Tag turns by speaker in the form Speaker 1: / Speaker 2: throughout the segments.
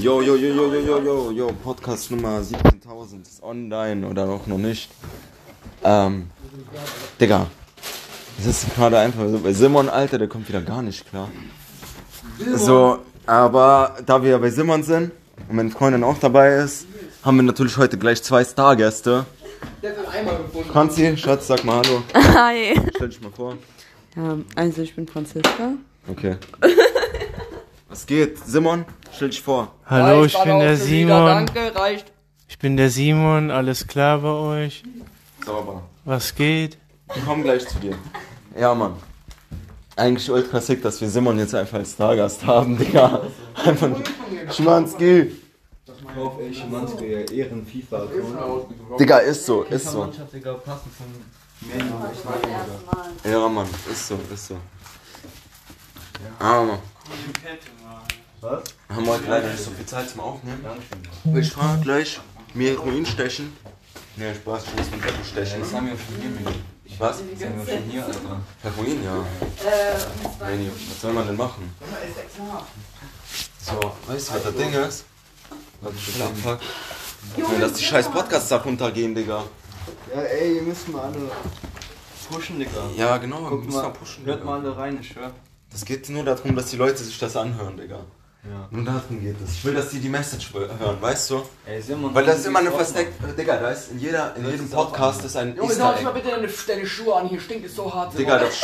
Speaker 1: Jo, jo, jo, jo, jo, jo, jo, jo, Podcast Nummer 17.000 ist online oder auch noch nicht. Ähm, Digga, das ist gerade einfach so, bei Simon, Alter, der kommt wieder gar nicht klar. So, aber da wir bei Simon sind und meine Freundin auch dabei ist, haben wir natürlich heute gleich zwei Stargäste.
Speaker 2: Der hat einmal gefunden.
Speaker 1: Franzi, Schatz, sag mal Hallo.
Speaker 3: Hi.
Speaker 1: Stell dich mal vor.
Speaker 3: Ja, also ich bin Franziska.
Speaker 1: Okay. Was geht? Simon, stell dich vor.
Speaker 4: Hallo,
Speaker 2: Reicht,
Speaker 4: ich bin der
Speaker 2: für wieder,
Speaker 4: Simon.
Speaker 2: Danke, reicht.
Speaker 4: Ich bin der Simon, alles klar bei euch?
Speaker 1: Sauber.
Speaker 4: Was geht?
Speaker 1: Wir kommen gleich zu dir. Ja, Mann. Eigentlich ultra sick, dass wir Simon jetzt einfach als Stargast haben, Digga. Einfach Schmanski.
Speaker 5: Kauf ey, Schimanski, Ehren FIFA.
Speaker 1: Digga, ist so, ist so. Ja, Mann, ist so, ist so. Ah, Mann.
Speaker 5: Was?
Speaker 1: Haben wir heute leider nicht so viel Zeit zum Aufnehmen.
Speaker 5: Dankeschön.
Speaker 1: Will ich mal gleich mir Heroin stechen? Nee, Spaß, ich muss mit
Speaker 5: Ja,
Speaker 1: stechen.
Speaker 5: das haben wir schon hier, Menu.
Speaker 1: Was?
Speaker 5: Das haben wir schon hier, Alter.
Speaker 1: Heroin, ja. Menu, was soll man denn machen? So, weißt du, was das Ding ist? Was ich abfuck? Ja, dass die scheiß Podcasts da runtergehen, Digga.
Speaker 5: Ja, ey, ihr müsst mal alle pushen, Digga.
Speaker 1: Ja, genau, wir
Speaker 5: Guck
Speaker 1: müssen mal
Speaker 5: mal,
Speaker 1: pushen.
Speaker 5: hört
Speaker 1: Digga.
Speaker 5: mal alle rein, ich schwör.
Speaker 1: Das geht nur darum, dass die Leute sich das anhören, Digga.
Speaker 5: Ja.
Speaker 1: Nur darum geht es. Ich will, dass die die Message hören, weißt du?
Speaker 5: Ey, Simon.
Speaker 1: Weil das ist immer eine versteckte. Digga, da ist in, jeder, in
Speaker 5: Das
Speaker 1: jedem Podcast ist ein
Speaker 2: Junge, sag mal bitte deine, deine Schuhe an, hier stinkt es so hart.
Speaker 1: Digga, das.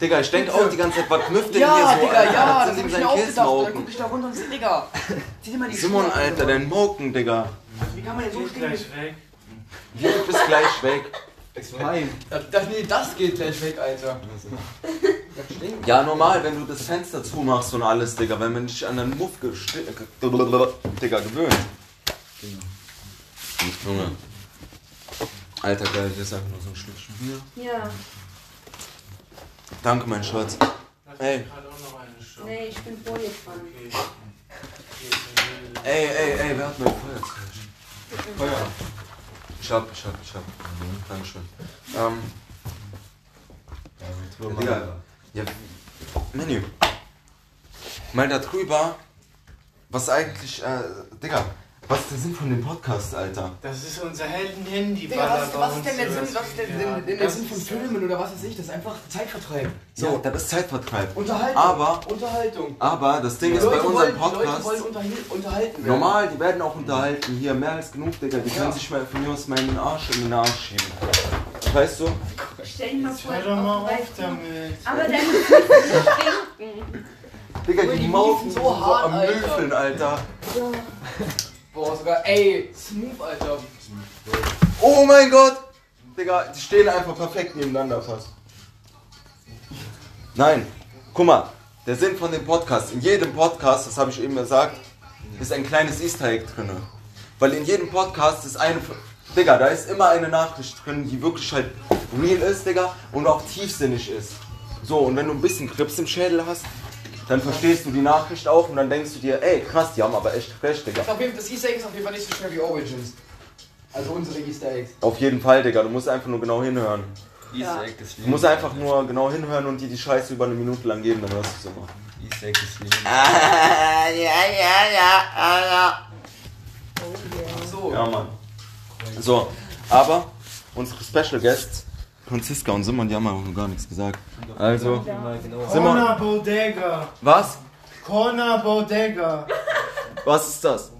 Speaker 1: Digga, ich denke auch die ganze Zeit, was knüpft denn
Speaker 2: ja,
Speaker 1: hier so?
Speaker 2: Digga, ja, das
Speaker 1: sind
Speaker 2: hab ich mir auch gedacht. Dann guck ich da runter und seh, Digga, zieh dir mal die
Speaker 1: Simon,
Speaker 2: Schuhe an,
Speaker 1: Alter, dein Moken, Digga.
Speaker 2: Wie kann man denn so
Speaker 4: Geht
Speaker 2: stinken?
Speaker 4: gleich weg.
Speaker 1: Du bist gleich weg.
Speaker 5: Nein.
Speaker 2: Das, das, nee, das geht gleich weg, Alter. Das stinkt.
Speaker 1: Ja, normal, wenn du das Fenster zumachst und alles, Digga, wenn man dich an den Muff Digga, gewöhnt. Junge. Alter, geil, hier ist einfach nur so ein Schlückchen Bier.
Speaker 3: Ja.
Speaker 1: Danke, mein Schatz. Ey.
Speaker 3: Nee, ich bin vor dir dran.
Speaker 4: Ist
Speaker 1: Ey, ey, ey, wer hat mein Feuerzeug? Feuer. Ich hab, ich hab, ich hab. Dankeschön. Ähm, ja, Digga. Ja, Menü. Mal da drüber, was eigentlich, äh, Digga, was ist der Sinn von dem Podcast, Alter?
Speaker 4: Das ist unser Helden-Handy.
Speaker 2: Digga, was, was ist denn der Sinn, was ist denn, denn, denn der Sinn von Filmen oder was weiß ich? Das ist einfach Zeitvertreib.
Speaker 1: So, das ist Zeitvertreib.
Speaker 2: Unterhaltung.
Speaker 1: Aber-
Speaker 2: Unterhaltung.
Speaker 1: Aber das Ding
Speaker 2: Die
Speaker 1: ist bei
Speaker 2: Leute
Speaker 1: unserem
Speaker 2: wollen, die Leute wollen
Speaker 1: Podcast.
Speaker 2: unterhal- unterhalten werden.
Speaker 1: Normal, die werden auch unterhalten. Hier, mehr als genug, Digga. Die können sich mal von mir aus meinen Arsch in den Arsch schieben. Weißt du?
Speaker 3: Stell ihn mal vor.
Speaker 4: Hör doch mal
Speaker 3: auf
Speaker 4: damit.
Speaker 3: Aber deine Füße stinken.
Speaker 1: Digga, die
Speaker 2: die
Speaker 1: Maufen
Speaker 2: so hart,
Speaker 1: am
Speaker 2: Alter.
Speaker 1: Müffeln, Alter.
Speaker 2: Boah, sogar, ey, smooth, Alter.
Speaker 1: Oh mein Gott! Digga, die stehen einfach perfekt nebeneinander fast. Nein, guck mal, der Sinn von dem Podcast, in jedem Podcast, das habe ich eben gesagt, ist ein kleines Easter Egg drin. Weil in jedem Podcast ist eine. Digga, da ist immer eine Nachricht drin, die wirklich halt real ist, Digga, und auch tiefsinnig ist. So, und wenn du ein bisschen Krips im Schädel hast, dann verstehst du die Nachricht auch und dann denkst du dir, ey, krass, die haben aber echt recht, Digga.
Speaker 2: Das, jeden, Easter Egg ist auf jeden Fall nicht so schnell wie Origins. Also unsere Easter Eggs.
Speaker 1: Auf jeden Fall, Digga, du musst einfach nur genau hinhören.
Speaker 5: Easter Egg ist
Speaker 1: Du musst einfach nur genau hinhören und dir die Scheiße über eine Minute lang geben, dann hörst du es immer.
Speaker 5: Easter Egg ist Leben.
Speaker 1: ja, ja, ja, ja.
Speaker 2: Ach so.
Speaker 1: Ja, Mann. So, aber unsere Special Guests, Franziska und Simon, die haben auch noch gar nichts gesagt. Also, Simon,
Speaker 4: Corner Bodega.
Speaker 1: was?
Speaker 4: Corner Bodega.
Speaker 1: Was ist das?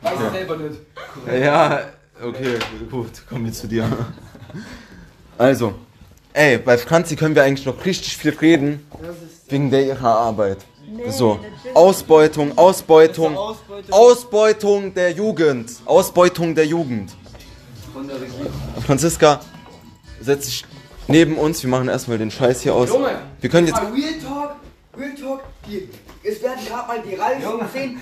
Speaker 2: Weiß ich selber nicht.
Speaker 1: Ja, okay, gut, kommen wir zu dir. Also, ey, bei Franzi können wir eigentlich noch richtig viel reden, wegen der ihrer Arbeit. So, Ausbeutung, Ausbeutung, Ausbeutung der Jugend, Ausbeutung der Jugend.
Speaker 5: Von der Regierung.
Speaker 1: Franziska, setz dich neben uns, wir machen erstmal den Scheiß hier aus.
Speaker 2: Junge,
Speaker 1: Wir können jetzt,
Speaker 2: Real Talk, Real Talk, die, es werden gerade mal die reichsten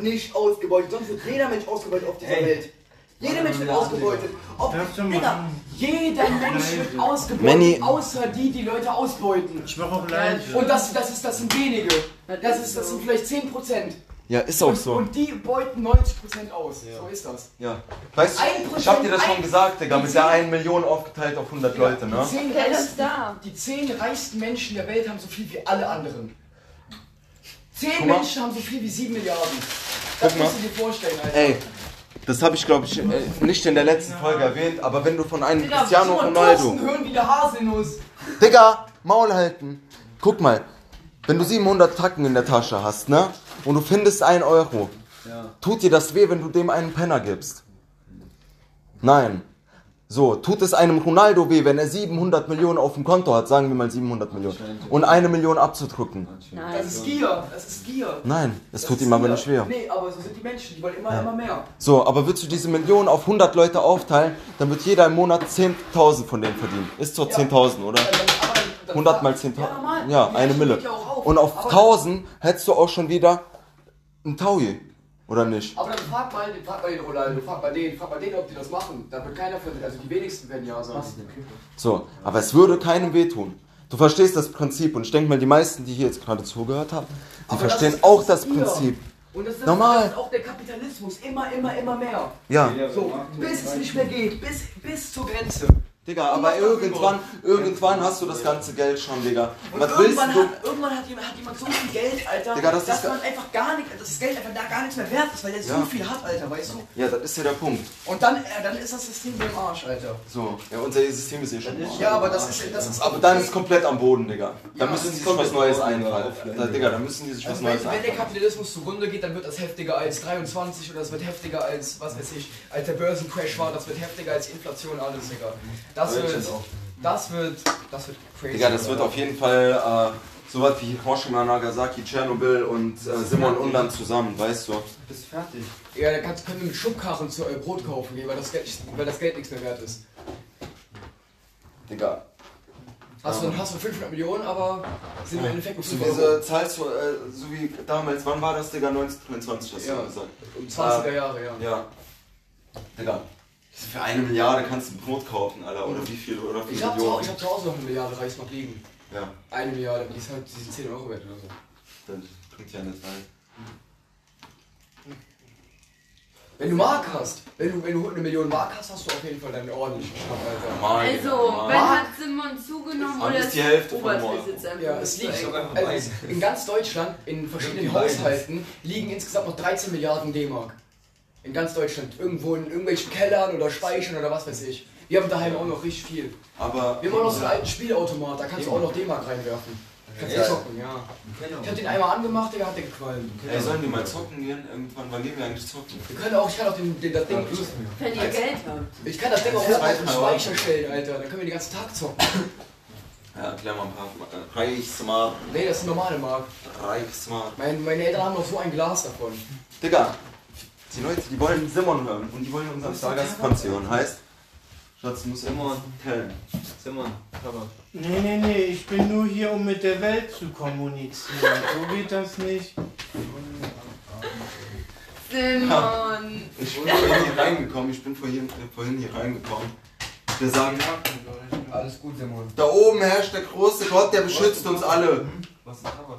Speaker 2: 10% nicht ausgebeutet, sonst wird jeder Mensch ausgebeutet auf dieser
Speaker 5: Ey.
Speaker 2: Welt. Jeder Mensch wird ausgebeutet. Ob, Digga, jeder Mensch wird ausgebeutet,
Speaker 1: Manny.
Speaker 2: außer die, die Leute ausbeuten.
Speaker 4: Ich mach auch live.
Speaker 2: Und das, das, ist, das sind wenige. Das, ist, das sind vielleicht 10%.
Speaker 1: Ja, ist auch
Speaker 2: und,
Speaker 1: so.
Speaker 2: Und die beuten 90% aus. So ist das.
Speaker 1: Ja. Weißt du, ich hab dir das schon gesagt, Digga, mit der
Speaker 2: zehn-
Speaker 1: 1 Million aufgeteilt auf 100 Leute, ne?
Speaker 2: Die zehn,
Speaker 3: Der ist
Speaker 2: reichsten,
Speaker 3: da.
Speaker 2: die zehn reichsten Menschen der Welt haben so viel wie alle anderen. Zehn
Speaker 1: Guck mal.
Speaker 2: Menschen haben so viel wie 7 Milliarden. Das
Speaker 1: Guck mal.
Speaker 2: musst du dir vorstellen, Alter.
Speaker 1: Ey, das habe ich glaube ich äh, nicht in der letzten Folge erwähnt, aber wenn du von einem
Speaker 2: Digga,
Speaker 1: Cristiano Ronaldo.
Speaker 2: Hören wie der Haselnuss.
Speaker 1: Digga, Maul halten. Guck mal, wenn du 700 Tacken in der Tasche hast, ne? Und du findest 1 Euro. Tut dir das weh, wenn du dem einen Penner gibst? Nein. So, tut es einem Ronaldo weh, wenn er 700 Millionen auf dem Konto hat, sagen wir mal 700 Millionen, und eine Million abzudrücken?
Speaker 2: Das
Speaker 3: Nein.
Speaker 2: ist Gier. Das ist Gier.
Speaker 1: Nein, es
Speaker 2: Das
Speaker 1: tut ihm aber nicht weh.
Speaker 2: Nee, aber so sind die Menschen. Die wollen immer, immer mehr.
Speaker 1: So, aber würdest du diese Million auf 100 Leute aufteilen, dann wird jeder im Monat 10.000 von denen verdienen. Ist doch
Speaker 2: Ja.
Speaker 1: 10.000, oder?
Speaker 2: Dann- dann- aber dann-
Speaker 1: 100 mal
Speaker 2: Ja,
Speaker 1: 10.000.
Speaker 2: normal.
Speaker 1: Ja,
Speaker 2: Die
Speaker 1: eine Mille.
Speaker 2: ja.
Speaker 1: Und auf
Speaker 2: Aber-
Speaker 1: 1000 hättest du auch schon wieder ein Taui. Oder nicht?
Speaker 2: Aber dann frag mal, frag mal den Ronaldo, frag mal den, frag mal den, ob die das machen. Da wird keiner für, also die wenigsten werden ja sagen.
Speaker 1: So, aber es würde keinem wehtun. Du verstehst das Prinzip und ich denke mal, die meisten, die hier jetzt gerade zugehört haben, die
Speaker 2: Aber
Speaker 1: verstehen
Speaker 2: das
Speaker 1: auch das
Speaker 2: das.
Speaker 1: Prinzip.
Speaker 2: Und das ist,
Speaker 1: Normal.
Speaker 2: das ist auch der Kapitalismus. Immer, immer, immer mehr.
Speaker 1: Ja.
Speaker 2: So, bis es nicht mehr geht. Bis, bis zur Grenze.
Speaker 1: Digga, aber
Speaker 2: was
Speaker 1: irgendwann, irgendwann hast du das ganze Geld schon, Digga.
Speaker 2: Und
Speaker 1: Was willst
Speaker 2: irgendwann,
Speaker 1: du?
Speaker 2: hat, irgendwann hat, jemand, hat jemand so viel Geld, Alter,
Speaker 1: Digga, das
Speaker 2: dass
Speaker 1: ist-
Speaker 2: man einfach gar nicht, dass das Geld einfach da gar nichts mehr wert ist, weil der so
Speaker 1: Ja.
Speaker 2: viel hat, Alter, weißt du?
Speaker 1: Ja, das ist ja der Punkt.
Speaker 2: Und dann, äh, dann ist das System im Arsch, Alter.
Speaker 1: So, ja, unser System ist eh schon.
Speaker 2: Ja, aber das ist, das ist
Speaker 1: Aber dann ist es komplett am Boden, Digga. Da
Speaker 2: Ja,
Speaker 1: müssen
Speaker 2: das
Speaker 1: die
Speaker 2: ist
Speaker 1: sich was
Speaker 6: komplett
Speaker 1: Neues einfallen. Da, Digga, da müssen die sich was
Speaker 2: Also
Speaker 1: Neues
Speaker 2: wenn, wenn der
Speaker 1: einfallen.
Speaker 2: Kapitalismus zugrunde geht, dann wird das heftiger als 23 oder es wird heftiger als, was weiß ich, als der Börsencrash war, das wird heftiger als Inflation, alles, Digga. Das wird, das wird, das wird crazy.
Speaker 1: Digga, das wird auf jeden Fall äh, sowas wie Hiroshima, Nagasaki, Tschernobyl und äh, Simon Unland zusammen, weißt du?
Speaker 6: Bist fertig.
Speaker 2: Ja, da kannst, können wir mit Schubkarren zu, äh, Brot kaufen gehen, weil das, Geld, nicht- weil das Geld nichts mehr wert ist.
Speaker 1: Digga.
Speaker 2: Hast du, hast du 500 Millionen, aber sind im Endeffekt nur
Speaker 1: So
Speaker 2: 5
Speaker 1: diese du, äh, so wie damals, wann war das, Digga? 1923 hast du
Speaker 2: Ja.
Speaker 1: gesagt.
Speaker 2: Um 20er Jahre, ja.
Speaker 1: Ja. Digga. Für eine Milliarde kannst du ein Brot kaufen, Alter. Oder wie viel, oder wie
Speaker 2: Ich
Speaker 1: viele
Speaker 2: hab,
Speaker 1: Millionen.
Speaker 2: ich hab zu Hause noch eine Milliarde Reichsmark liegen.
Speaker 1: Ja,
Speaker 2: Eine Milliarde, die ist halt die sind 10 Euro wert oder so.
Speaker 1: das bringt ja nicht rein.
Speaker 2: Wenn du Mark hast, wenn du, wenn du eine Million Mark hast, hast du auf jeden Fall deinen ordentlichen Schnapp, Alter.
Speaker 1: Normal,
Speaker 3: Also,
Speaker 1: normal.
Speaker 3: wenn hat Simon zugenommen oder
Speaker 1: ist die Hälfte von morgen.
Speaker 3: einfach
Speaker 2: Ja, es
Speaker 3: so
Speaker 2: liegt
Speaker 6: einfach
Speaker 2: also in ganz Deutschland, in verschiedenen. Haushalten, liegen insgesamt noch 13 Milliarden D-Mark. In ganz Deutschland. Irgendwo in irgendwelchen Kellern oder Speichern oder was weiß ich. Wir haben daheim auch noch richtig viel.
Speaker 1: Aber.
Speaker 2: Wir haben auch noch so einen alten Spielautomat, da kannst du auch noch D-Mark reinwerfen. Kannst du
Speaker 6: Ja.
Speaker 2: zocken, ja. Ich hab den einmal angemacht, der hat den gequalmt.
Speaker 1: Ey, sollen die mal zocken gehen? Irgendwann, wann gehen wir eigentlich zocken?
Speaker 2: Wir können auch, ich kann auch den, den, das Ding,
Speaker 3: Wenn ihr Geld habt.
Speaker 2: ich kann das Ding auch
Speaker 1: Ja,
Speaker 2: auf den Speicher stellen, Alter. Dann können wir den ganzen Tag zocken.
Speaker 1: Ja, erklär mal ein paar. Äh, Reichsmark.
Speaker 2: Nee, das ist eine normale Mark.
Speaker 1: Reichsmark.
Speaker 2: Mein, meine Eltern haben noch so ein Glas davon.
Speaker 1: Digga, die Leute, die wollen Simon hören und die wollen unseren Stargast-Pension. Heißt, Schatz, du musst immer tellen.
Speaker 6: Simon, Papa.
Speaker 4: Nee, nee, nee, ich bin nur hier, um mit der Welt zu kommunizieren. So geht das nicht.
Speaker 3: Simon.
Speaker 1: Ich bin vorhin hier reingekommen, ich bin vorhin, äh, vorhin hier reingekommen. Wir sagen,
Speaker 2: Alles gut, Simon.
Speaker 1: da oben herrscht der große Gott, der beschützt uns alle.
Speaker 6: Was ist Tabak?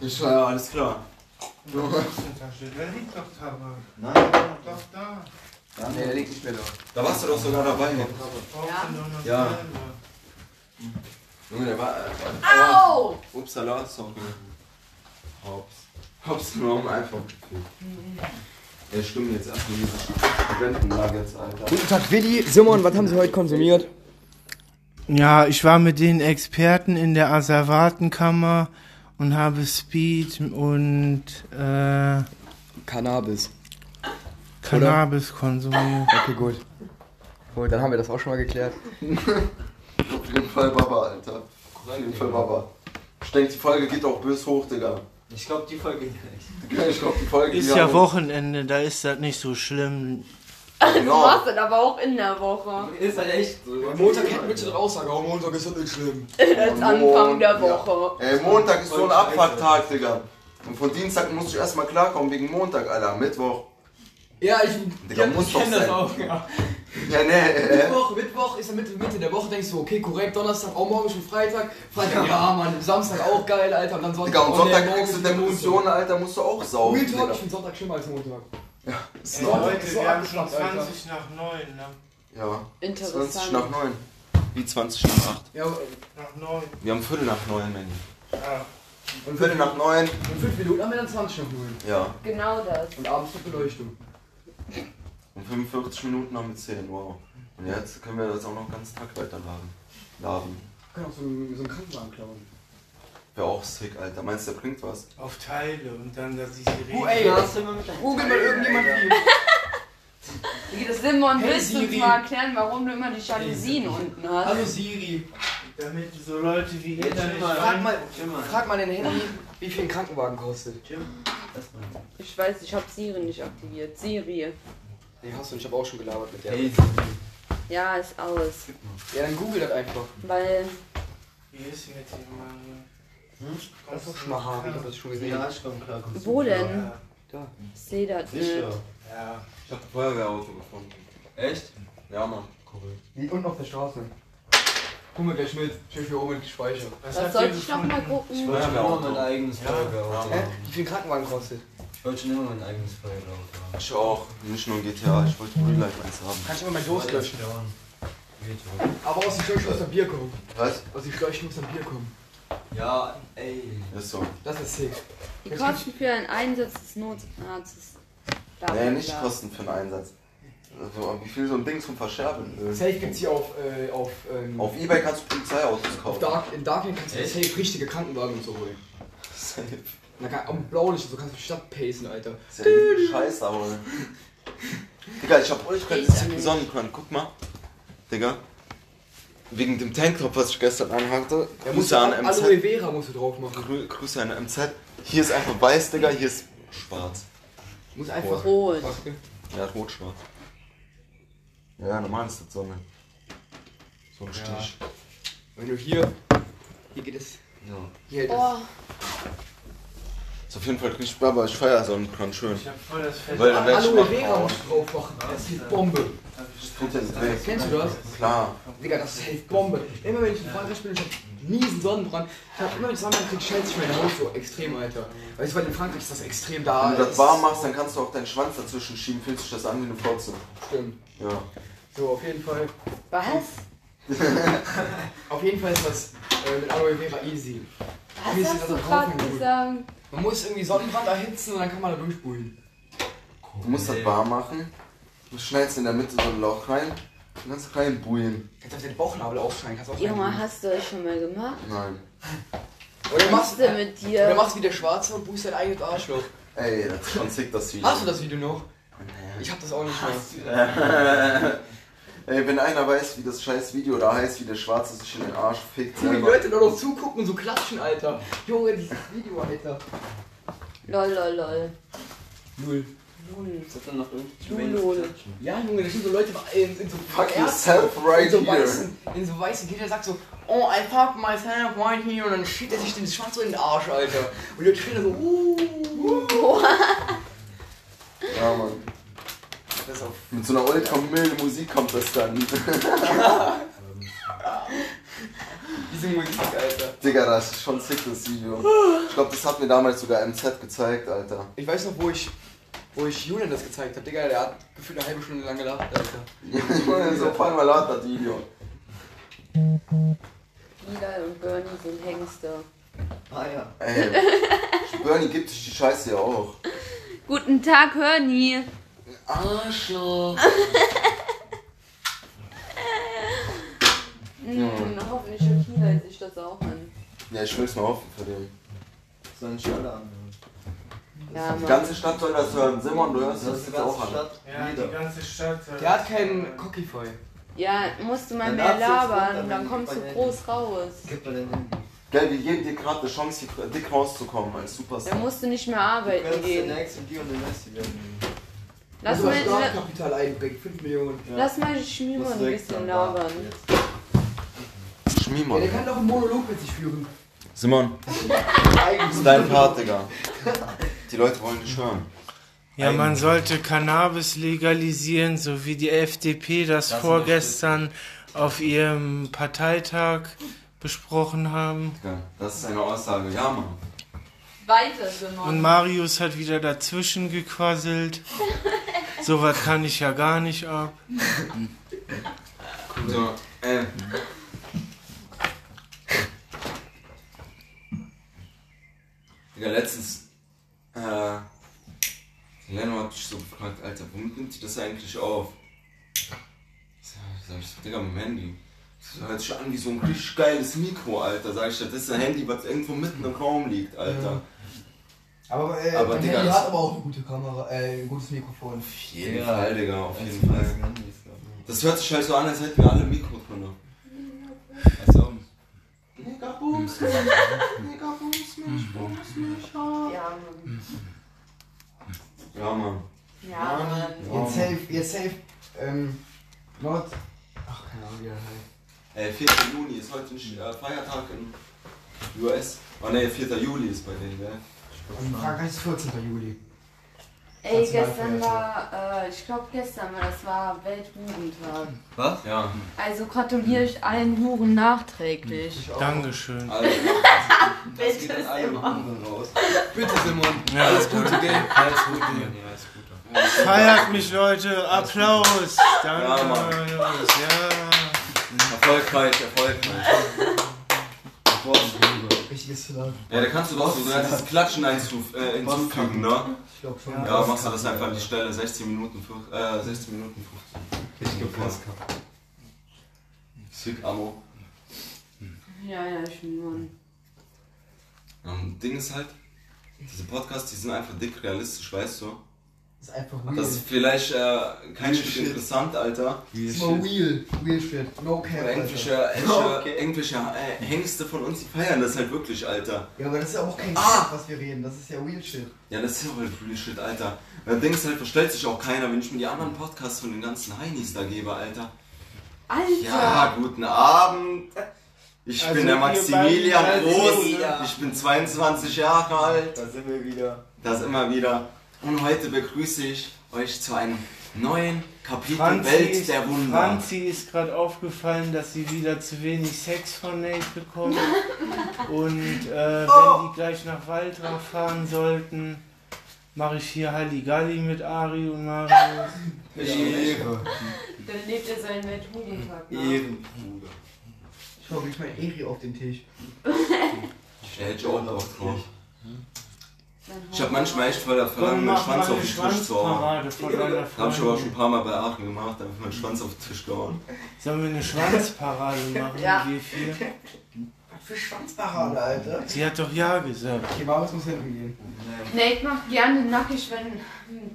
Speaker 1: Ich ja, alles klar.
Speaker 4: Tasche, da liegt doch Tabak.
Speaker 1: Nein,
Speaker 4: Doch da.
Speaker 2: Nee, der liegt nicht mehr da.
Speaker 1: da warst du doch sogar dabei.
Speaker 4: Noch
Speaker 1: Ja.
Speaker 4: selber.
Speaker 1: Junge, der war. Äh,
Speaker 3: Au!
Speaker 1: Upsala, sorry. Hops. Hops genommen, einfach. Ja, stimmt jetzt erstmal diese Studentennuggets, Alter.
Speaker 2: Guten Tag, Willi. Simon, was haben Sie heute konsumiert?
Speaker 4: Ja, ich war mit den Experten in der Asservatenkammer und habe Speed und äh,
Speaker 2: Cannabis.
Speaker 4: Cannabis konsumiert.
Speaker 2: Okay, gut. Gut, dann haben wir das auch schon mal geklärt.
Speaker 1: Auf jeden Fall Baba, Alter. Auf jeden Fall Baba. Ich denke, die Folge geht auch bös hoch, Digga.
Speaker 6: Ich glaube, die Folge nicht.
Speaker 1: Digga, Ich glaube, die Folge
Speaker 4: Ist ja Wochenende, da ist das nicht so schlimm.
Speaker 3: Du
Speaker 1: Genau.
Speaker 3: machst das aber auch in der Woche.
Speaker 6: Ist halt echt so.
Speaker 2: Montag hätten wir den Aussagen, aber Montag ist doch nicht schlimm.
Speaker 3: Als Anfang der Woche.
Speaker 1: Ey, Montag ist so ein Abfucktag, Digga. Und von Dienstag muss ich erstmal klarkommen wegen Montag, Alter. Mittwoch.
Speaker 2: Ja, ich,
Speaker 1: Digga,
Speaker 2: ja,
Speaker 1: muss
Speaker 2: ich
Speaker 1: doch
Speaker 2: kenn das auch, ja.
Speaker 1: Ja, ne, äh,
Speaker 2: Mittwoch, Mittwoch ist ja Mitte, Mitte der Woche, denkst du, okay, korrekt, Donnerstag, auch morgen schon Freitag. Freitag, ja, Mann, Samstag auch geil, Alter. Und dann Sonntag,
Speaker 1: Digga, und
Speaker 2: oh,
Speaker 1: Sonntag
Speaker 2: nee, morgen
Speaker 1: kriegst du
Speaker 2: ist der
Speaker 1: Depressionen, Alter, musst du auch saugen.
Speaker 2: Real Talk,
Speaker 1: Digga.
Speaker 2: ich find Sonntag schlimmer als Montag.
Speaker 1: Ist
Speaker 4: Ey,
Speaker 1: noch-
Speaker 4: Leute,
Speaker 2: ist so
Speaker 4: wir haben schon
Speaker 2: abgefuckt, Alter.
Speaker 4: 20 nach 9, ne?
Speaker 1: Ja, 20
Speaker 3: Interessant.
Speaker 1: nach 9. Wie 20 nach 8?
Speaker 2: Ja,
Speaker 4: Nach 9.
Speaker 1: Wir haben Viertel nach 9, Manny.
Speaker 4: Ja.
Speaker 2: und
Speaker 1: Viertel nach 9.
Speaker 2: In 5 Minuten haben wir dann 20 nach 9.
Speaker 1: Ja.
Speaker 3: Genau das.
Speaker 2: Und abends mit Beleuchtung.
Speaker 1: Und 45 Minuten haben wir 10, wow. Und jetzt können wir das auch noch ganz Tag weiterladen. Laden.
Speaker 2: Wir können auch so einen, so einen Krankenwagen klauen.
Speaker 1: Wäre auch sick, Alter. Meinst du, der bringt was?
Speaker 4: Auf Teile und dann, dass die Sirene.
Speaker 2: Oh, ey,
Speaker 6: hast du mit
Speaker 2: google mal irgendjemand wie.
Speaker 3: Simon,
Speaker 2: Hey,
Speaker 3: willst du uns
Speaker 2: Siri.
Speaker 3: mal erklären, warum du immer die Jalousien unten hast?
Speaker 2: Hallo Siri.
Speaker 4: Damit so Leute wie ihr
Speaker 6: Jetzt
Speaker 4: da
Speaker 6: chill
Speaker 4: nicht
Speaker 6: mal.
Speaker 2: Frag mal, frag mal den Handy, wie viel ein Krankenwagen kostet.
Speaker 6: Erstmal.
Speaker 3: Ich weiß, ich habe Siri nicht aktiviert. Siri.
Speaker 2: Nee, hast du nicht, ich hab auch schon gelabert mit der.
Speaker 6: Hey,
Speaker 3: Ja, ist aus.
Speaker 2: Ja, dann google das einfach.
Speaker 3: Weil
Speaker 4: Wie ist mit dem Mann?
Speaker 2: Das ist schon mal hart, ich hab das schon gesehen.
Speaker 6: ja, ich komm klar. kommst du.
Speaker 3: Wo denn?
Speaker 2: Da.
Speaker 3: Ich sehe das nicht.
Speaker 6: Sicher.
Speaker 4: Ja.
Speaker 1: Ich hab ein Feuerwehrauto gefunden.
Speaker 6: Echt?
Speaker 1: Ja, Mann.
Speaker 6: Cool.
Speaker 2: Unten auf der Straße. Guck mal gleich mit. Schön für oben gespeichert.
Speaker 3: Was
Speaker 4: habt
Speaker 3: soll
Speaker 4: ihr
Speaker 3: ich noch mal
Speaker 6: Ich
Speaker 3: gucken?
Speaker 6: wollte schon immer
Speaker 1: Feuerwehrauto.
Speaker 6: mein eigenes
Speaker 4: Ja.
Speaker 6: Feuerwehrauto
Speaker 1: Ja.
Speaker 2: Hä? Wie viel Krankenwagen kostet?
Speaker 6: Ich wollte schon immer mein eigenes Feuerwehrauto haben.
Speaker 1: Ich auch. Nicht nur GTA, ich wollte Real Life eins haben.
Speaker 2: Kann ich mal mein Durst löschen? Aber aus den Schläuchen muss ein Bier kommen.
Speaker 1: Was?
Speaker 2: Aus den Schläuchen muss ein Bier kommen.
Speaker 6: Ja, ey.
Speaker 1: Ist so.
Speaker 2: Das ist sick.
Speaker 3: Die Kosten für einen Einsatz des Notarztes.
Speaker 1: Nee, nicht
Speaker 3: bla.
Speaker 1: Kosten für einen Einsatz. Also, wie viel so ein Ding zum Verscherben? äh,
Speaker 2: Safe gibt's hier auf, äh, auf, ähm,
Speaker 1: Auf Ebay kannst du Polizeiautos
Speaker 2: auf
Speaker 1: kaufen.
Speaker 2: Dark, in Darknet kannst du safe richtige Krankenwagen und so holen.
Speaker 1: Safe.
Speaker 2: Na, kann, am Blaulicht so kannst du die Stadt pacen, Alter.
Speaker 1: Ist ja ein Scheiß, aber. Digga, ich hab ultra dicken Sonnenkrank, guck mal. Digga. Wegen dem Tanktop, was ich gestern anhatte.
Speaker 2: Musst
Speaker 1: Grüße an
Speaker 2: Aloe
Speaker 1: MZ.
Speaker 2: Vera musst du drauf machen.
Speaker 1: Grü Grüße an MZ. Hier ist einfach weiß, Digga, hier ist schwarz.
Speaker 2: Muss einfach.
Speaker 3: Rot.
Speaker 1: Ja, rot-schwarz. Ja, normal ist das Sonne. So ein
Speaker 4: Ja.
Speaker 1: Stich.
Speaker 2: Wenn du hier. Hier geht es.
Speaker 1: Ja.
Speaker 2: Hier es.
Speaker 3: Oh,
Speaker 1: Ist auf jeden Fall richtig, aber ich feier Sonnenkrank schön.
Speaker 4: Ich hab voll das Fett.
Speaker 1: Weil dann werd ich
Speaker 2: Aloe. Vera musst du drauf machen. Das ist die Bombe.
Speaker 1: Tut ja nicht weh.
Speaker 2: Kennst du das?
Speaker 1: Klar.
Speaker 2: Digga, das ist safe Bombe. Immer wenn ich in Frankreich bin, ich hab nie einen Sonnenbrand. Ich hab immer, wenn ich Sonnenbrand krieg, schätze ich meine Haut so extrem, Alter. Weißt du, weil in Frankreich ist das extrem da.
Speaker 1: Wenn du das warm machst, dann kannst du auch deinen Schwanz dazwischen schieben, fühlt sich das an wie eine Fotze.
Speaker 2: Stimmt.
Speaker 1: Ja.
Speaker 2: So, auf jeden Fall.
Speaker 3: was?
Speaker 2: Auf jeden Fall ist das äh, mit Aloe Vera easy. Wie ist
Speaker 3: Was hast
Speaker 2: das
Speaker 3: du gerade gesagt?
Speaker 2: Man muss irgendwie Sonnenbrand erhitzen und dann kann man da durchbuhlen.
Speaker 1: Du musst das warm machen. Du schneidest in der Mitte so ein Loch rein. Dann kannst du rein buhlen.
Speaker 2: Kannst auf den Bauchnabel aufschneiden, kannst auch
Speaker 3: Junge, hast du das schon mal gemacht?
Speaker 1: Nein.
Speaker 2: Oder
Speaker 3: Was
Speaker 2: machst
Speaker 3: denn mit
Speaker 2: Oder
Speaker 3: dir?
Speaker 2: machst wie der Schwarze und buchst dein eigenes Arschloch.
Speaker 1: Ey, das ist schon sick, das Video.
Speaker 2: Hast du das Video noch? Ich hab das auch nicht mehr.
Speaker 1: Ey, wenn einer weiß, wie das scheiß Video da heißt, wie der Schwarze sich in den Arsch fickt
Speaker 2: wie die. Leute da noch zugucken und so klatschen, Alter. Junge, dieses Video, Alter.
Speaker 3: Lol, lol, lol.
Speaker 2: Null.
Speaker 3: Lul.
Speaker 6: Ist das dann noch irgendwie?
Speaker 2: Ja, Junge, da sind so Leute in, in so
Speaker 1: Fuck yourself right
Speaker 2: in so
Speaker 1: here.
Speaker 2: weißen, in so weißen Kinder sagt so, oh, I fuck myself right here und dann schiebt er sich den Schwanz so in den Arsch, Alter. Und die Leute stehen da so, uh.
Speaker 1: Ja, Mann.
Speaker 2: Das
Speaker 1: Mit so einer ultra milden Musik kommt das dann.
Speaker 2: diese Musik, Alter.
Speaker 1: Digga, das ist schon sick, das Video. Ich glaube, das hat mir damals sogar MZ gezeigt, Alter.
Speaker 2: Ich weiß noch, wo ich, wo ich Julian das gezeigt habe. Digga, der hat gefühlt eine halbe Stunde lang gelacht, Alter.
Speaker 1: so auf einmal laut das Video.
Speaker 3: Lila und Bernie sind Hengste.
Speaker 6: Ah ja.
Speaker 1: Ey, Bernie gibt sich die Scheiße ja auch.
Speaker 3: Guten Tag, Hörni.
Speaker 1: Arschloch.
Speaker 3: Hm, hoffentlich Shakira sich das auch an.
Speaker 1: Ja, ich will's mal hoffen für den.
Speaker 6: Sollen nicht alle anhören.
Speaker 3: Ja,
Speaker 1: Die
Speaker 3: Mann.
Speaker 1: ganze Stadt soll das hören. Simon, du hörst
Speaker 6: Das
Speaker 1: jetzt auch
Speaker 6: ganze
Speaker 1: an.
Speaker 6: Stadt.
Speaker 4: Ja, die ganze Stadt.
Speaker 2: Der hat keinen Cockify.
Speaker 3: Ja, musst du mal
Speaker 6: Dann
Speaker 3: mehr
Speaker 6: du
Speaker 3: labern, dann
Speaker 6: wenn
Speaker 3: kommst du groß raus.
Speaker 6: Gib mal dein Handy.
Speaker 1: Gell, wir geben dir gerade eine Chance, hier dick rauszukommen als Superstar.
Speaker 3: Dann musst du nicht mehr
Speaker 6: Du
Speaker 3: arbeiten
Speaker 6: den
Speaker 3: gehen.
Speaker 6: nächsten die und den nächsten werden.
Speaker 3: Lass mal,
Speaker 2: Startkapital einbringen, 5 Millionen.
Speaker 6: Ja.
Speaker 3: lass mal Schmieber
Speaker 6: Musst
Speaker 3: ein
Speaker 6: du
Speaker 3: bisschen labern.
Speaker 6: jetzt.
Speaker 2: Ja,
Speaker 1: Schmiemann.
Speaker 2: der kann doch einen Monolog mit sich führen.
Speaker 1: Simon, das ist dein Part, Digga. Die Leute wollen dich hören.
Speaker 4: Ja, man
Speaker 1: Eigentlich.
Speaker 4: sollte Cannabis legalisieren, so wie die FDP das,
Speaker 1: Das
Speaker 4: vorgestern auf ihrem Parteitag besprochen haben.
Speaker 1: Ja, das ist eine Aussage. Ja, Mann.
Speaker 3: Weiter, Simon.
Speaker 4: Und Marius hat wieder dazwischen gequasselt. Sowas kann ich ja gar nicht ab.
Speaker 1: So, äh. Digga, letztens, äh, Leno hat mich so gefragt, Alter, sie das eigentlich auf? Sag ich so, Digga, mit dem Handy. Das hört sich an wie so ein richtig geiles Mikro, Alter. Sag ich, das ist ein Handy, was irgendwo mitten im Raum liegt, Alter.
Speaker 2: Aber, äh,
Speaker 1: Aber
Speaker 2: mein
Speaker 1: Digga,
Speaker 2: Handy
Speaker 1: das-
Speaker 2: hat aber auch eine gute Kamera, äh, ein gutes Mikrofon.
Speaker 1: Auf jeden Fall, Digga, auf jeden
Speaker 6: Fall.
Speaker 1: Fall. Das hört sich halt so an, als hätten wir alle ein Mikro drin.
Speaker 6: Also,
Speaker 1: Digga, bums mich. Digga, bums mich, bums mich.
Speaker 3: Ja, Mann.
Speaker 1: Ja, Mann.
Speaker 3: Ja, Mann.
Speaker 2: Jetzt safe, jetzt safe, ähm, Nord. Ach, keine Ahnung, wie der heißt.
Speaker 1: Äh, 4. Juni ist heute ein äh, Feiertag in US. Oh ne, 4. Juli ist bei denen, gell?
Speaker 2: Und Frankreich ist 14. Juli.
Speaker 3: Ey, gestern war, äh, ich glaube gestern war, das war Welthurentag.
Speaker 6: was?
Speaker 1: Ja.
Speaker 3: Also gratuliere ich allen Huren nachträglich.
Speaker 2: Ich auch.
Speaker 4: Dankeschön.
Speaker 6: Geht an alle Huren raus.
Speaker 2: Bitte, Simon.
Speaker 4: Ja,
Speaker 2: Alles Gute, gell?
Speaker 6: Alles Gute. Ja, alles Gute.
Speaker 4: Feiert mich, Leute. Applaus. Danke,
Speaker 1: Ja, Mann.
Speaker 4: Jungs. Ja.
Speaker 1: Erfolgreich, erfolgreich.
Speaker 2: Richtiges.
Speaker 1: Ja, da kannst du doch so dieses Klatschen einzuf äh, hinzufügen, ne?
Speaker 2: Ich glaube schon.
Speaker 1: Ja, machst du das einfach an die Stelle. 16 Minuten, äh, 16 Minuten 15.
Speaker 6: Ich gepasst.
Speaker 1: Sick, Amo.
Speaker 3: Ja, ja, ich bin Mann.
Speaker 1: Ähm, Ding ist halt, diese Podcasts, die sind einfach dick realistisch, weißt du?
Speaker 2: Das ist einfach
Speaker 1: Das
Speaker 2: real.
Speaker 1: ist vielleicht äh, kein
Speaker 6: Real
Speaker 1: Stück
Speaker 6: shit.
Speaker 1: interessant, Alter.
Speaker 2: Das ist mal real. Real shit. No cap,
Speaker 1: Aber
Speaker 2: Alter.
Speaker 1: irgendwelche, irgendwelche,
Speaker 6: Okay.
Speaker 1: irgendwelche äh, Hengste von uns, die feiern das halt wirklich, Alter.
Speaker 2: Ja, aber das ist ja auch kein
Speaker 1: Ah!
Speaker 2: Shit, was wir reden. Das ist ja real shit.
Speaker 1: Ja, das ist ja halt real shit, Alter. Das Ding ist halt, verstellt sich auch keiner, wenn ich mir die anderen Podcasts von den ganzen Heinis da gebe, Alter.
Speaker 3: Alter!
Speaker 1: Ja, guten Abend. Ich
Speaker 4: Also
Speaker 1: bin der Maximilian Groß.
Speaker 6: Maximilian.
Speaker 1: Ich bin 22 Jahre alt.
Speaker 6: Da sind wir wieder.
Speaker 1: Das immer wieder. Und heute begrüße ich euch zu einem neuen Kapitel
Speaker 4: Franzi
Speaker 1: Welt
Speaker 4: ist,
Speaker 1: der Wunder.
Speaker 4: Franzi ist gerade aufgefallen, dass sie wieder zu wenig Sex von Nate bekommt. Und äh, wenn die gleich nach Waldraff fahren sollten, mache ich hier Halligalli mit Ari und Marius.
Speaker 6: Ehre.
Speaker 3: Dann lebt er seinen Welthurentag nach.
Speaker 6: Ehrenbruder.
Speaker 2: Ich hoffe, ich mein Eri auf den Tisch.
Speaker 1: Ich ich auch Bock drauf. Ich habe manchmal echt voll Verlangen, meinen Schwanz auf den Tisch zu hauen. Habe ich aber auch schon ein paar Mal bei Aachen gemacht, einfach meinen Schwanz auf den Tisch gehauen.
Speaker 4: Sollen wir eine Schwanzparade machen,
Speaker 3: Ja.
Speaker 4: wir vier?
Speaker 2: Was für Schwanzparade, Alter.
Speaker 4: Sie hat doch ja gesagt.
Speaker 2: Okay, Marius muss hinten gehen.
Speaker 3: Nate macht gerne nackig, wenn.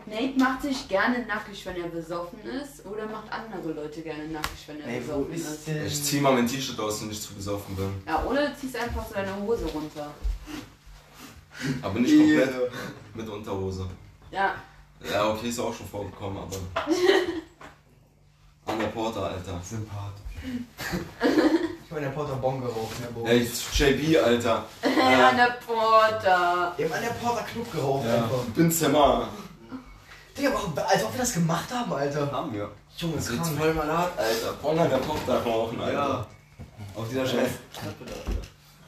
Speaker 3: Nate macht sich gerne nackig, wenn er besoffen ist. Oder macht andere Leute gerne nackig, wenn er
Speaker 2: Ey,
Speaker 3: besoffen
Speaker 2: ist
Speaker 3: ist.
Speaker 1: Ich zieh mal mein T-Shirt aus, wenn ich zu besoffen bin.
Speaker 3: Ja, oder du ziehst einfach so deine Hose runter.
Speaker 1: Aber nicht komplett
Speaker 6: Ehre.
Speaker 1: mit Unterhose.
Speaker 3: Ja.
Speaker 1: Ja, okay, ist auch schon vorgekommen, aber. An der Porter, Alter.
Speaker 2: Ich meine, der Porter Bon geraucht, ne, Bo.
Speaker 1: Ey, JB, Alter.
Speaker 3: An
Speaker 1: Äh,
Speaker 3: der Porta.
Speaker 2: Die haben an der Porter Club geraucht,
Speaker 1: ja,
Speaker 2: einfach.
Speaker 1: ich bin Zimmer.
Speaker 2: Digga, aber als ob wir das gemacht haben, Alter.
Speaker 6: Haben wir.
Speaker 2: Junge,
Speaker 1: Das
Speaker 2: krank.
Speaker 1: ist voll malat, Alter. Von an der Tochter rauchen, Alter.
Speaker 6: Ja. Auf dieser scheiß Treppe da.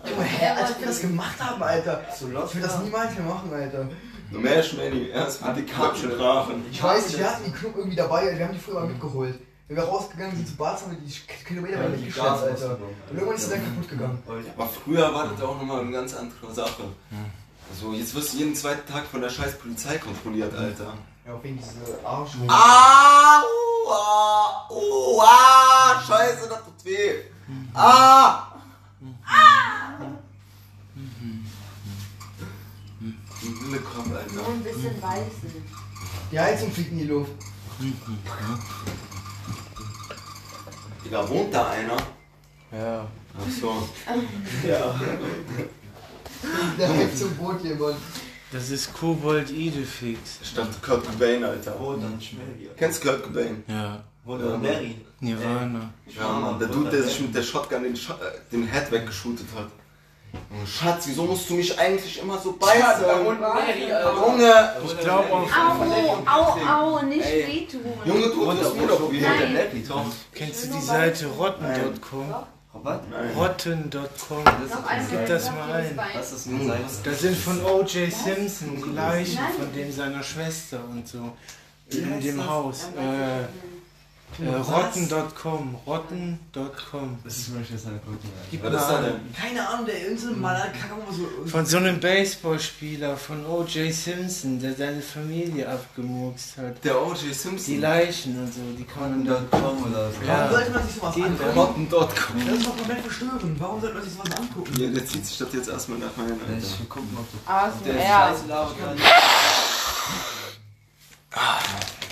Speaker 2: Junge, hä, als ob wir das gemacht haben, Alter.
Speaker 6: So laut.
Speaker 2: Ich will das niemals mehr machen, Alter.
Speaker 1: Nur mehr Schmenni, erst mit die Köpfchen rachen.
Speaker 2: Ich weiß nicht, wir hatten die Club irgendwie dabei, wir haben die früher mal mitgeholt. Wenn wir rausgegangen sind zu Bad, haben wir die Kilometer weit mitgestellt, Alter. Und irgendwann ist es dann kaputt gegangen.
Speaker 1: Aber früher war das auch nochmal eine ganz andere Sache. Also, jetzt wirst du jeden zweiten Tag von der scheiß Polizei kontrolliert, Alter.
Speaker 2: Ja, auf wegen diese Arsch.
Speaker 1: Ah, uh, uh, ah, scheiße, das tut weh. Ah!
Speaker 3: Nur
Speaker 1: Alter.
Speaker 3: ein bisschen weißen.
Speaker 2: Die Heizung fliegt in die Luft.
Speaker 1: Digga, wohnt da einer?
Speaker 4: Ja.
Speaker 1: Ach so.
Speaker 6: Ja.
Speaker 2: Der Heizung wohnt jemand.
Speaker 4: Das ist Kobold Idefix.
Speaker 1: Ich dachte Kurt Cobain, Alter.
Speaker 6: Wo dann schnell hier.
Speaker 1: Kennst du Kurt Cobain?
Speaker 4: Ja.
Speaker 6: Wo dann Larry.
Speaker 4: Nirvana.
Speaker 1: Ja, Mann, der Dude, der sich mit der Shotgun den, Shot, äh, den Head weggeschootet hat. Oh, Schatz, wieso musst du mich eigentlich immer so beißen?
Speaker 2: Alter.
Speaker 1: Junge!
Speaker 4: Ich glaube auch.
Speaker 3: Au, au, nicht
Speaker 6: Ey.
Speaker 3: wehtun.
Speaker 1: Junge, du bist mir doch.
Speaker 3: Nein.
Speaker 4: Kennst du die Seite rotten.com?
Speaker 6: Was?
Speaker 4: Rotten.com. Gib das mal ein.
Speaker 6: Was ist eine Seite?
Speaker 4: Das sind von O.J. Simpson die Leichen von dem seiner Schwester und so. In dem Haus. Äh, äh, rotten.com. Rotten.com.
Speaker 6: Das ist mir jetzt eine gute
Speaker 4: Gib
Speaker 1: Was
Speaker 4: mal
Speaker 1: ist da
Speaker 4: an.
Speaker 1: denn?
Speaker 5: Keine Ahnung, der irgendein Mann hat kann man so.
Speaker 4: Von so einem Baseballspieler von O.J. Simpson, der seine Familie abgemurkst hat.
Speaker 1: Der O.J.
Speaker 4: Die
Speaker 1: Simpson.
Speaker 4: Leichen und so, die kann man da.
Speaker 6: .com oder so.
Speaker 4: Ja.
Speaker 5: Warum sollte man sich sowas angucken?
Speaker 1: Rotten.com.
Speaker 5: Das ist doch komplett verstörend. Warum sollte man sich sowas angucken?
Speaker 1: Ja, der zieht sich das jetzt erstmal nach meinen,
Speaker 6: Ich
Speaker 1: Alter.
Speaker 6: will gucken, ob du
Speaker 3: ASMR.
Speaker 6: der Scheiße labert kann.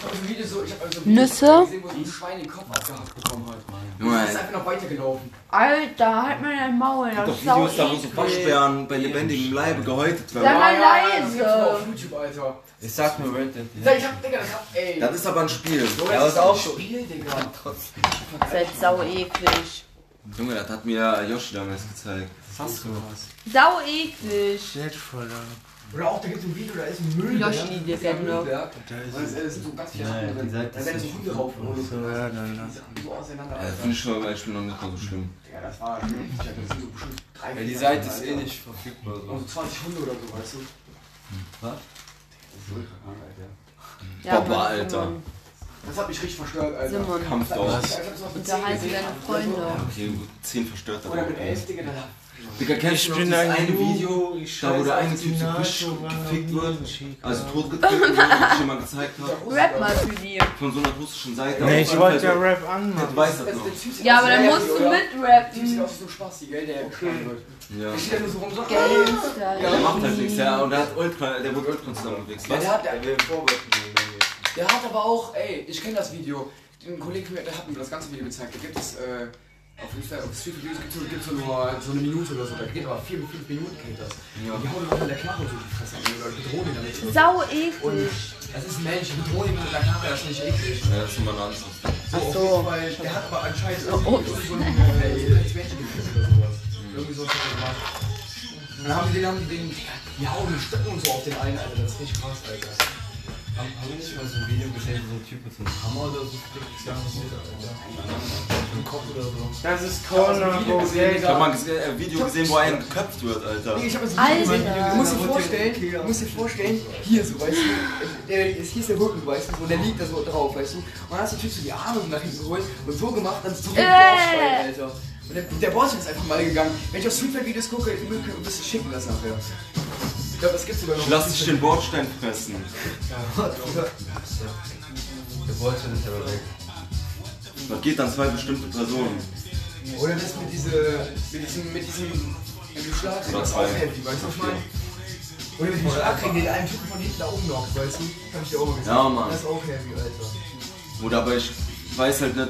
Speaker 2: Ich hab ein Video so, ich hab
Speaker 3: Nüsse?
Speaker 2: gesehen, wo so ein Schwein den Kopf abgehackt bekommen hat.
Speaker 1: Junge,
Speaker 2: Das ist einfach noch weitergelaufen.
Speaker 3: Alter, halt mal dein Maul. Das ist
Speaker 1: doch
Speaker 3: sau
Speaker 1: Videos da, wo so
Speaker 3: eklig.
Speaker 1: Waschbären bei lebendigem Leibe gehäutet
Speaker 3: Sag
Speaker 1: werden.
Speaker 3: mal
Speaker 2: das gibt's
Speaker 3: leise.
Speaker 2: nur auf YouTube, Alter.
Speaker 6: Ich sag nur Red Dead.
Speaker 2: Ich hab, Digga, das hab, ey.
Speaker 1: Das ist aber ein Spiel.
Speaker 2: Das
Speaker 6: ist auch
Speaker 2: ein. Spiel, Digga.
Speaker 3: Das ist halt sau eklig.
Speaker 1: Junge, das hat mir Yoshi damals gezeigt.
Speaker 6: Hast du was?
Speaker 3: Sau eklig.
Speaker 4: Voller.
Speaker 5: Oder auch, da gibt es ein Video, da ist ein Müll.
Speaker 3: Yoshi, der
Speaker 2: ja. Müllberg.
Speaker 4: Da ist
Speaker 2: so ganz viele
Speaker 6: Ja,
Speaker 2: Sachen
Speaker 6: ja,
Speaker 2: drin. Da
Speaker 6: ist
Speaker 2: werden so Hunde rauf und
Speaker 4: so, ja, lass.
Speaker 2: so auseinander.
Speaker 1: Ja, finde ich schon zum Beispiel noch nicht mal so schlimm.
Speaker 2: Ja, das war. Das sind so bestimmt drei,
Speaker 6: Ja, die Seite ist eh nicht verfügbar.
Speaker 2: Und so
Speaker 6: So.
Speaker 2: 20 Hunde oder so, weißt du?
Speaker 6: Was?
Speaker 2: Das ist ultra krank, Alter.
Speaker 3: Ja,
Speaker 1: Papa, Alter.
Speaker 2: Das hat mich richtig verstört, Alter.
Speaker 3: Simon.
Speaker 2: Ich auf
Speaker 3: Unterhalte
Speaker 2: zehn
Speaker 3: deine Freunde.
Speaker 1: Okay, gut, 10 verstört
Speaker 2: Oder mit 11, Digga,
Speaker 1: Digga, kennst
Speaker 4: Ich
Speaker 1: du dieses
Speaker 4: ein
Speaker 1: eine Video,
Speaker 4: ich
Speaker 1: da wo der eine Typ so
Speaker 4: war
Speaker 1: gefickt wird, also totgetreten wird, wie ich schon mal gezeigt habe,
Speaker 3: Rap mal für die.
Speaker 1: von so einer russischen Seite.
Speaker 4: Nee, ich wollte ja
Speaker 1: so-
Speaker 4: Rap
Speaker 1: Das
Speaker 4: anmachen.
Speaker 1: weiß das
Speaker 2: Das-
Speaker 1: noch.
Speaker 3: Ja, aber dann musst du
Speaker 2: oder? Der Typ
Speaker 3: mitrappen.
Speaker 2: aus wie so Spasti, gell, der geschlagen wird.
Speaker 1: Ja.
Speaker 2: Der steht da nur so rum sagt,
Speaker 3: Gangster.
Speaker 1: Der macht halt nichts, ja, und der hat Ultra, der wird Ultra zusammengewichst.
Speaker 2: Ja, der hat, der,
Speaker 6: will
Speaker 2: der hat aber auch, ey, ich kenne das Video. Ein Kollege von mir, der hat mir das ganze Video gezeigt. Da gibt es, äh, auf Insta, auf Street Videos gibt es gibt's so nur so eine Minute oder so. Da geht aber vier, fünf Minuten geht das.
Speaker 1: Ja.
Speaker 2: Die hauen Leute mit der Knarre so die Fresse an oder bedrohen ihn damit.
Speaker 3: Sau eklig.
Speaker 2: Das ist ein Mensch, die bedrohen ihn mit der Knarre, das ist nicht eklig.
Speaker 1: Ja, das ist immer ein anderes.
Speaker 2: So,
Speaker 3: Ach so.
Speaker 2: Fall, der hat aber anscheinend
Speaker 3: Oh,
Speaker 2: irgendwie so ein als Menschen gefühlt oder sowas. Irgendwie so hat er gemacht. Und dann haben die den, haben die den, die hauen die Stöcken und so auf den einen, Alter. Das ist richtig krass, Alter.
Speaker 6: Haben haben wir nicht mal so ein Video gesehen, wo so ein Typ mit so einem Hammer oder so fliegt? Das ganze Bild, Alter. Im Kopf oder so.
Speaker 4: Das ist Corner Bodega.
Speaker 1: Ich hab mal ein äh, Video gesehen, wo einen geköpft wird, Alter.
Speaker 2: Nee, ich hab das. Video gesehen. Du musst dir vorstellen, du musst dir vorstellen, hier so, weißt du, der, hier ist der Rücken, weißt du, so, der liegt da so drauf, weißt du. Und dann hast du natürlich so die Arme nach hinten geholt und so gemacht, dann so ein
Speaker 3: Äh.
Speaker 2: Bordstein, Alter. Und der, der Bordstein ist einfach mal gegangen. Wenn ich auf Streetwear-Videos gucke, ich will ein bisschen schicken das nachher. Ich glaube, das gibt's sogar noch.
Speaker 1: Lass dich den Bordstein fressen.
Speaker 6: Der wollte nicht aber weg.
Speaker 1: Das geht an zwei bestimmte Personen.
Speaker 2: Oder das mit, diese, mit diesem, mit diesem, mit dem Schlag,
Speaker 1: Oder
Speaker 2: das ist
Speaker 1: zwei.
Speaker 2: auch heftig, weißt du, was ich meine? Oder mit dem Schlagring, den einen Typen von hinten da oben knockt, weißt du? Hab ich dir auch mal gesehen.
Speaker 1: Ja, Mann.
Speaker 2: Das ist auch heavy, Alter.
Speaker 1: Oder aber ich weiß halt nicht,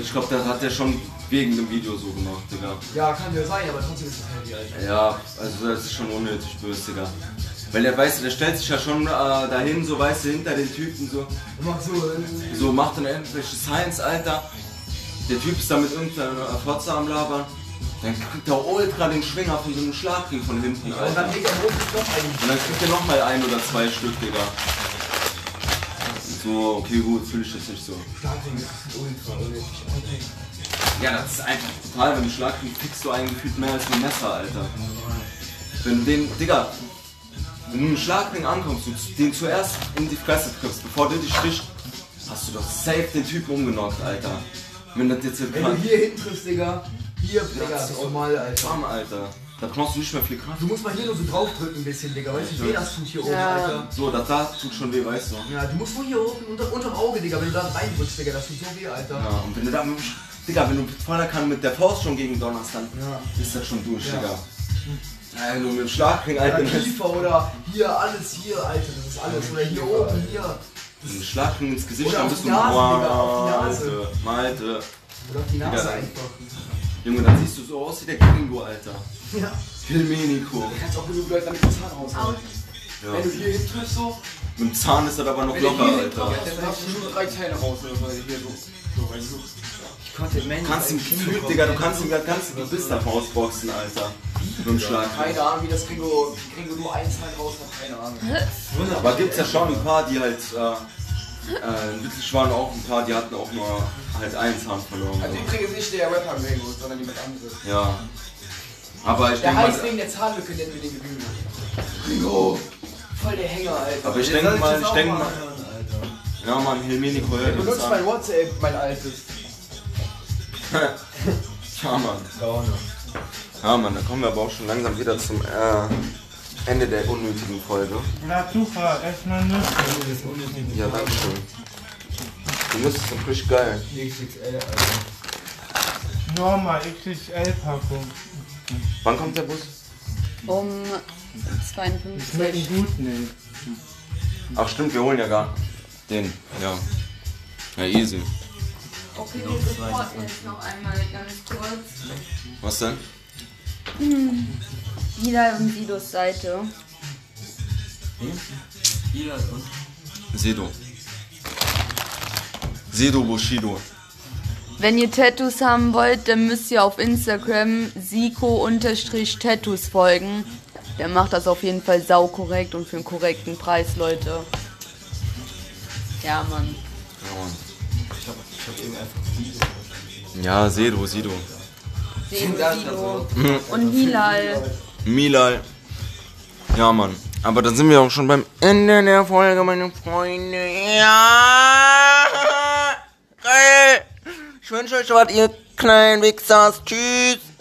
Speaker 1: ich glaube, das hat er schon wegen dem Video so gemacht, Digga.
Speaker 2: Ja, kann ja sein, aber trotzdem ist das heavy, Alter.
Speaker 1: Ja, also das ist schon unnötig böse, Digga. Weil der weiß, der stellt sich ja schon äh, dahin, so weißt du, hinter den Typen so.
Speaker 2: Und macht so, äh,
Speaker 1: So macht dann irgendwelche Science, Alter. Der Typ ist da mit irgendeiner Fotze am Labern. Dann kriegt der Ultra den Schwinger von so einem Schlagring von hinten,
Speaker 2: und dann
Speaker 1: Alter.
Speaker 2: legt er eigentlich.
Speaker 1: Und dann kriegt er nochmal ein oder zwei Stück, Digga. So, okay, gut, fühle ich das nicht so.
Speaker 2: Schlagring ist ultra unnötig, Alter.
Speaker 1: Ja, das ist einfach total, wenn du Schlagring kriegst du einen gefühlt mehr als ein Messer, Alter. Wenn du den, Digga, wenn du einen Schlagring ankommst und den zuerst in die Fresse triffst, bevor der dich sticht, hast du doch safe den Typen umgenockt, Alter. Wenn das jetzt
Speaker 2: Wenn du hier hinten triffst, Digga, hier, Digga, das ist normal, Alter.
Speaker 1: Bam, Alter. Da brauchst du nicht mehr viel Kraft.
Speaker 2: Du musst mal hier nur so draufdrücken ein bisschen, Digga, weißt du, wie weh das tut hier oben,
Speaker 3: Ja.
Speaker 2: Alter.
Speaker 1: So, das da tut schon weh, weißt du.
Speaker 2: Ja, du musst nur hier oben unter, unterm Auge, Digga, wenn du da reindrückst, Digga, das tut so weh, Alter.
Speaker 1: Ja, und wenn du da mit, Digga, wenn du voller kann mit der Faust schon gegen donnerst, dann
Speaker 2: Ja.
Speaker 1: ist das schon durch,
Speaker 2: Ja.
Speaker 1: Digga. Ja, wenn du mit dem Schlagring,
Speaker 2: Oder
Speaker 1: Alter, mit
Speaker 2: Kiefer oder hier, alles hier, Alter, das ist alles. Oder hier oben, hier.
Speaker 1: dem Schlagring ins Gesicht,
Speaker 2: Oder
Speaker 1: dann
Speaker 2: auf
Speaker 1: bist
Speaker 2: die
Speaker 1: du
Speaker 2: Nase, Digga, auf die Nase.
Speaker 1: Malte, Malte.
Speaker 2: Oder auf die Nase
Speaker 1: Digga,
Speaker 2: einfach.
Speaker 1: Junge, dann siehst du so aus wie der Gringo, Alter.
Speaker 2: Ja.
Speaker 1: Filmenico.
Speaker 2: Du kannst auch genug Leute damit den Zahn raushauen.
Speaker 1: Ja.
Speaker 2: Wenn du hier hin triffst, so,
Speaker 1: Mit dem Zahn ist das aber noch
Speaker 2: du
Speaker 1: locker, Alter.
Speaker 2: triffst, dann hast du nur drei Zähne raus oder. Hier so, so weißt du.
Speaker 6: Content Man.
Speaker 1: Kannst ihn gefühlt, Digga, du kannst ihn kannst ihn bis nach rausboxen, Alter. Mit dem Schlag.
Speaker 2: Keine Ahnung, wie das Gringo, Gringo nur eins Teil raus hat, keine Ahnung.
Speaker 1: Aber gibt's ja schon ein paar, die halt, äh, äh, in Lüttich waren auch ein paar, die hatten auch nur halt einen Zahn verloren.
Speaker 2: Also übrigens nicht der Rapper Gringo, sondern jemand anderes.
Speaker 1: Ja. Aber ich
Speaker 2: Der
Speaker 1: denke
Speaker 2: heißt
Speaker 1: mal,
Speaker 2: wegen der Zahnlücke, nennen wir den Gringo. Gringo! Voll der Hänger, Alter.
Speaker 1: aber ich denke mal, ich denke mal, ja man, Helmenico
Speaker 2: Der
Speaker 1: hört uns
Speaker 2: benutzt mein. WhatsApp, mein altes.
Speaker 1: Ja man. Ja man, da kommen wir aber auch schon langsam wieder zum äh, Ende der unnötigen Folge.
Speaker 4: Latufa, erstmal Nüsse.
Speaker 1: Ja, danke schön. Die Nüsse sind richtig geil.
Speaker 6: XXL, Alter.
Speaker 4: Norma XXL-Packung.
Speaker 1: Wann kommt der Bus?
Speaker 3: Um
Speaker 4: Schmecken
Speaker 3: 52.
Speaker 4: gut, ne?
Speaker 1: Ach stimmt, wir holen ja gar den. Ja. Ja, easy.
Speaker 3: Okay, wir supporten jetzt noch einmal ganz kurz.
Speaker 1: Was denn?
Speaker 3: Wieder und Sidos Seite.
Speaker 6: Jeder ist uns.
Speaker 1: Sedo. Sedo Bushido.
Speaker 3: Wenn ihr Tattoos haben wollt, dann müsst ihr auf Instagram siko-tattoos folgen. Der macht das auf jeden Fall saukorrekt und für einen korrekten Preis, Leute. Ja, Mann.
Speaker 6: Ich hab, ich hab eben einfach
Speaker 1: Ja, Sedo, Sido.
Speaker 3: Sebo, Sido und Hilal.
Speaker 1: Milal. Ja, Mann. Aber dann sind wir auch schon beim Ende der Folge, meine Freunde. Ja! Geil! Ich wünsche euch was, ihr kleinen Wichsers. Tschüss!